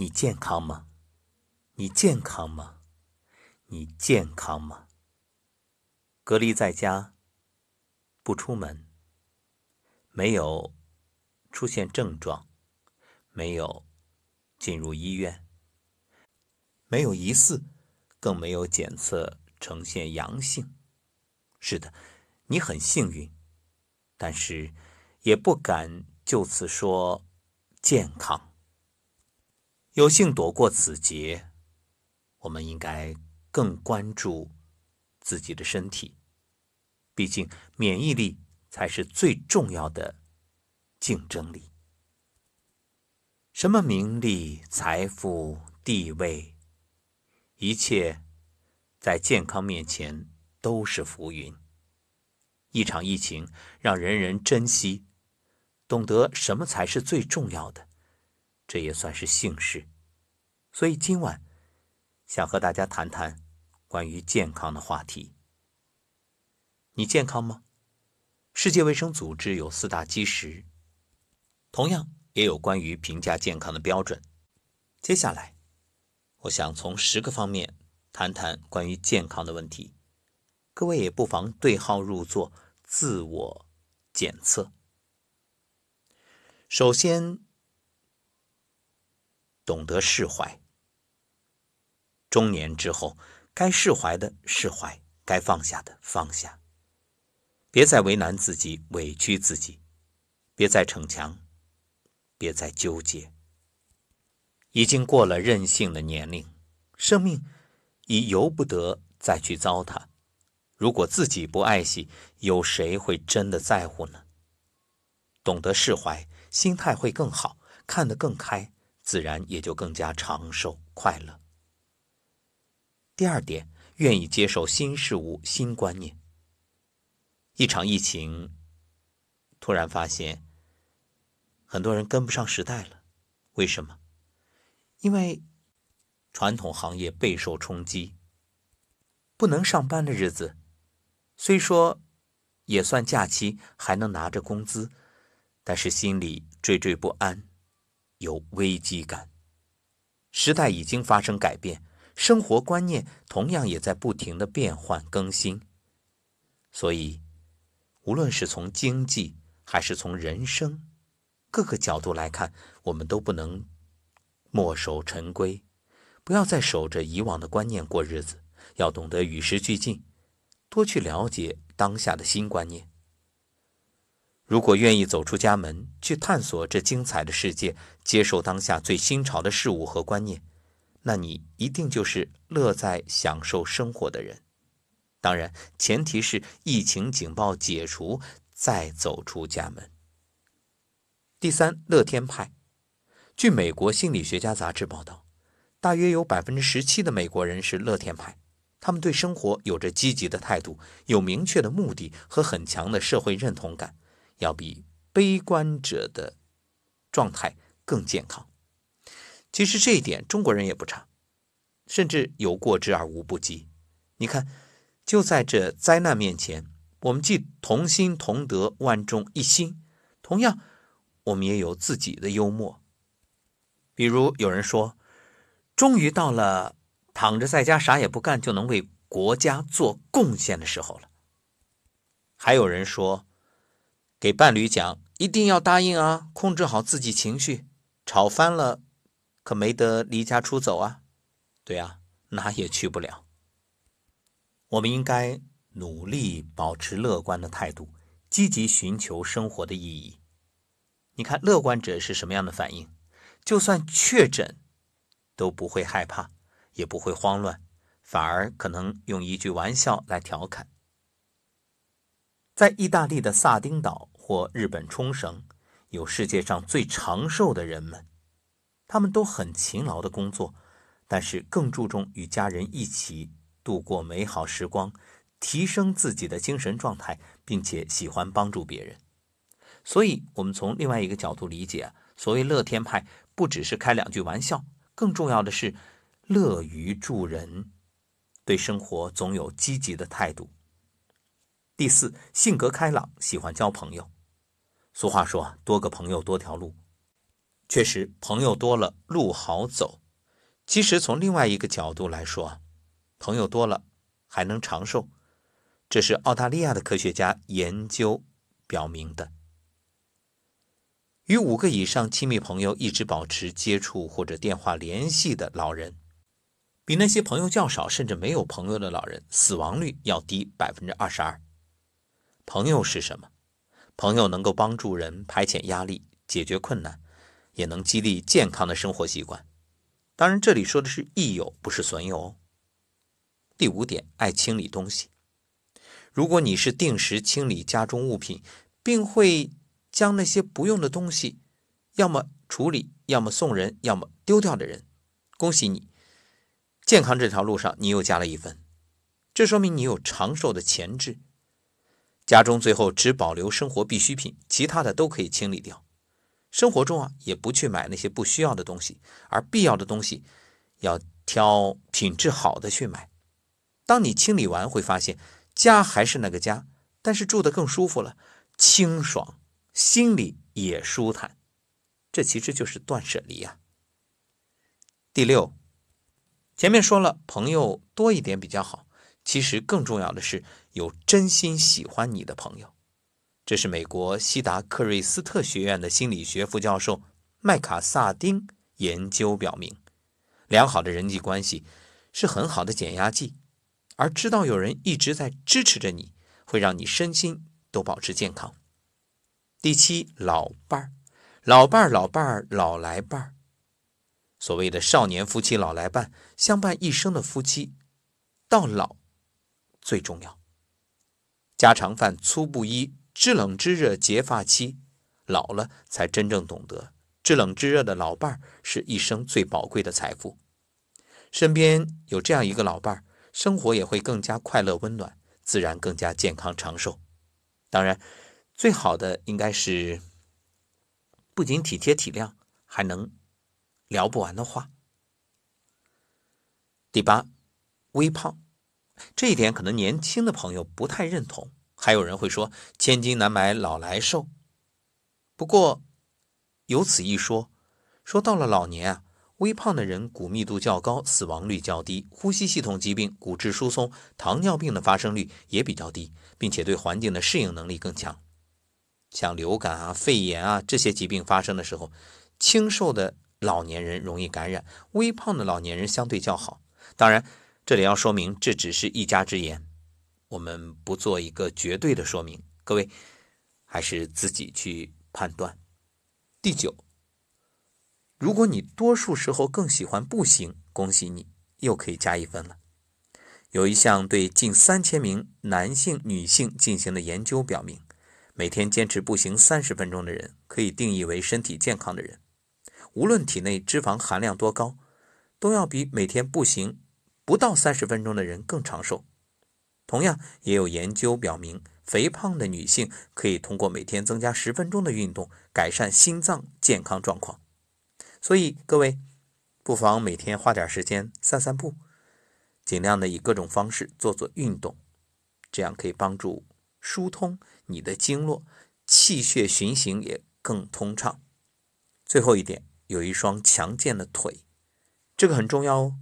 你健康吗？你健康吗？你健康吗？隔离在家，不出门，没有出现症状，没有进入医院，没有疑似，更没有检测呈现阳性。是的，你很幸运，但是也不敢就此说健康。有幸躲过此劫，我们应该更关注自己的身体。毕竟，免疫力才是最重要的竞争力。什么名利、财富、地位，一切在健康面前都是浮云。一场疫情让人人珍惜，懂得什么才是最重要的。这也算是幸事，所以今晚想和大家谈谈关于健康的话题。你健康吗？世界卫生组织有四大基石，同样也有关于评价健康的标准。接下来，我想从十个方面谈谈关于健康的问题，各位也不妨对号入座，自我检测。首先。懂得释怀。中年之后，该释怀的释怀，该放下的放下。别再为难自己、委屈自己，别再逞强，别再纠结。已经过了任性的年龄，生命已由不得再去糟蹋。如果自己不爱惜，有谁会真的在乎呢？懂得释怀，心态会更好，看得更开。自然也就更加长寿快乐。第二点，愿意接受新事物、新观念。一场疫情，突然发现很多人跟不上时代了。为什么？因为传统行业备受冲击，不能上班的日子，虽说也算假期，还能拿着工资，但是心里惴惴不安。有危机感，时代已经发生改变，生活观念同样也在不停的变换更新。所以，无论是从经济还是从人生各个角度来看，我们都不能墨守成规，不要再守着以往的观念过日子，要懂得与时俱进，多去了解当下的新观念。如果愿意走出家门去探索这精彩的世界，接受当下最新潮的事物和观念，那你一定就是乐在享受生活的人。当然，前提是疫情警报解除再走出家门。第三，乐天派。据美国心理学家杂志报道，大约有百分之十七的美国人是乐天派，他们对生活有着积极的态度，有明确的目的和很强的社会认同感。要比悲观者的状态更健康。其实这一点中国人也不差，甚至有过之而无不及。你看，就在这灾难面前，我们既同心同德、万众一心，同样，我们也有自己的幽默。比如有人说，终于到了躺着在家啥也不干就能为国家做贡献的时候了。还有人说。给伴侣讲，一定要答应啊！控制好自己情绪，吵翻了，可没得离家出走啊！对啊，哪也去不了。我们应该努力保持乐观的态度，积极寻求生活的意义。你看，乐观者是什么样的反应？就算确诊，都不会害怕，也不会慌乱，反而可能用一句玩笑来调侃。在意大利的萨丁岛或日本冲绳，有世界上最长寿的人们，他们都很勤劳的工作，但是更注重与家人一起度过美好时光，提升自己的精神状态，并且喜欢帮助别人。所以，我们从另外一个角度理解，所谓乐天派，不只是开两句玩笑，更重要的是乐于助人，对生活总有积极的态度。第四，性格开朗，喜欢交朋友。俗话说多个朋友多条路。确实，朋友多了路好走。其实从另外一个角度来说，朋友多了还能长寿，这是澳大利亚的科学家研究表明的。与五个以上亲密朋友一直保持接触或者电话联系的老人，比那些朋友较少甚至没有朋友的老人死亡率要低百分之二十二。朋友是什么？朋友能够帮助人排遣压力、解决困难。也能激励健康的生活习惯。当然，这里说的是益友，不是损友哦。第五点，爱清理东西。如果你是定时清理家中物品，并会将那些不用的东西，要么处理，要么送人，要么丢掉的人，恭喜你，健康这条路上你又加了一分。这说明你有长寿的潜质。家中最后只保留生活必需品，其他的都可以清理掉。生活中啊，也不去买那些不需要的东西，而必要的东西，要挑品质好的去买。当你清理完，会发现家还是那个家，但是住得更舒服了，清爽，心里也舒坦。这其实就是断舍离啊。第六，前面说了，朋友多一点比较好，其实更重要的是有真心喜欢你的朋友。这是美国西达克瑞斯特学院的心理学副教授麦卡萨丁研究表明，良好的人际关系是很好的减压剂，而知道有人一直在支持着你，会让你身心都保持健康。第七，老伴儿，老伴儿，老伴儿，老来伴儿。所谓的少年夫妻老来伴，相伴一生的夫妻，到老最重要。家常饭，粗布衣。知冷知热结发妻，老了才真正懂得知冷知热的老伴儿是一生最宝贵的财富。身边有这样一个老伴儿，生活也会更加快乐温暖，自然更加健康长寿。当然，最好的应该是不仅体贴体谅，还能聊不完的话。第八，微胖，这一点可能年轻的朋友不太认同。还有人会说“千金难买老来瘦”，不过有此一说，说到了老年啊，微胖的人骨密度较高，死亡率较低，呼吸系统疾病、骨质疏松、糖尿病的发生率也比较低，并且对环境的适应能力更强。像流感啊、肺炎啊这些疾病发生的时候，轻瘦的老年人容易感染，微胖的老年人相对较好。当然，这里要说明，这只是一家之言。我们不做一个绝对的说明，各位还是自己去判断。第九，如果你多数时候更喜欢步行，恭喜你，又可以加一分了。有一项对近三千名男性、女性进行的研究表明，每天坚持步行三十分钟的人，可以定义为身体健康的人。无论体内脂肪含量多高，都要比每天步行不到三十分钟的人更长寿。同样，也有研究表明，肥胖的女性可以通过每天增加十分钟的运动，改善心脏健康状况。所以，各位不妨每天花点时间散散步，尽量的以各种方式做做运动，这样可以帮助疏通你的经络，气血循行也更通畅。最后一点，有一双强健的腿，这个很重要哦。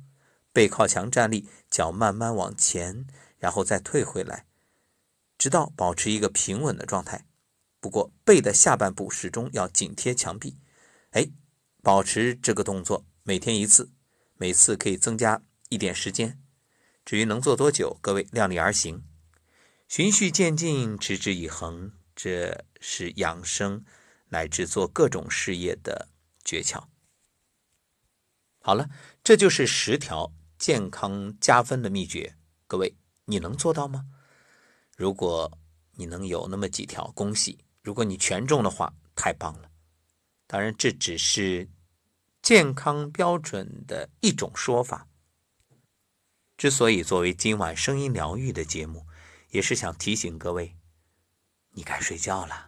背靠墙站立，脚慢慢往前。然后再退回来，直到保持一个平稳的状态。不过背的下半部始终要紧贴墙壁。哎，保持这个动作，每天一次，每次可以增加一点时间。至于能做多久，各位量力而行，循序渐进，持之以恒，这是养生乃至做各种事业的诀窍。好了，这就是十条健康加分的秘诀，各位。你能做到吗？如果你能有那么几条，恭喜；如果你全中的话，太棒了。当然，这只是健康标准的一种说法。之所以作为今晚声音疗愈的节目，也是想提醒各位，你该睡觉了。